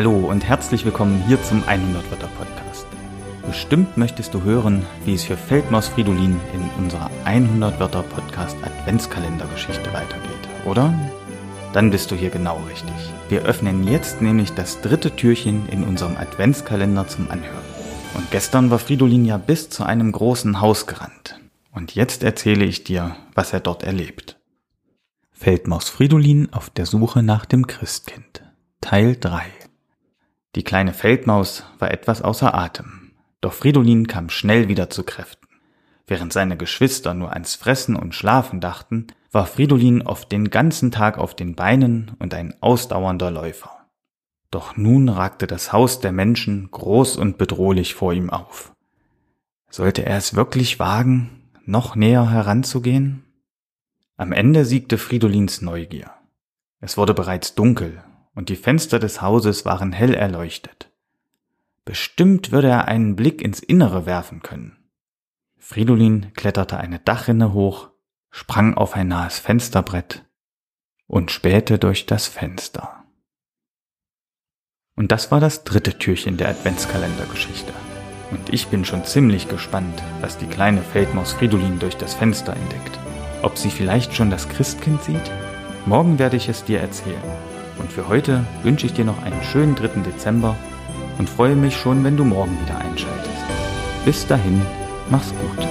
Hallo und herzlich willkommen hier zum 100 Wörter Podcast. Bestimmt möchtest du hören, wie es für Feldmaus Fridolin in unserer 100 Wörter Podcast Adventskalendergeschichte weitergeht, oder? Dann bist du hier genau richtig. Wir öffnen jetzt nämlich das dritte Türchen in unserem Adventskalender zum Anhören. Und gestern war Fridolin ja bis zu einem großen Haus gerannt. Und jetzt erzähle ich dir, was er dort erlebt. Feldmaus Fridolin auf der Suche nach dem Christkind. Teil 3 die kleine Feldmaus war etwas außer Atem, doch Fridolin kam schnell wieder zu Kräften. Während seine Geschwister nur ans Fressen und Schlafen dachten, war Fridolin oft den ganzen Tag auf den Beinen und ein ausdauernder Läufer. Doch nun ragte das Haus der Menschen groß und bedrohlich vor ihm auf. Sollte er es wirklich wagen, noch näher heranzugehen? Am Ende siegte Fridolins Neugier. Es wurde bereits dunkel und die Fenster des Hauses waren hell erleuchtet. Bestimmt würde er einen Blick ins Innere werfen können. Fridolin kletterte eine Dachrinne hoch, sprang auf ein nahes Fensterbrett und spähte durch das Fenster. Und das war das dritte Türchen der Adventskalendergeschichte. Und ich bin schon ziemlich gespannt, was die kleine Feldmaus Fridolin durch das Fenster entdeckt. Ob sie vielleicht schon das Christkind sieht? Morgen werde ich es dir erzählen. Und für heute wünsche ich dir noch einen schönen 3. Dezember und freue mich schon, wenn du morgen wieder einschaltest. Bis dahin, mach's gut.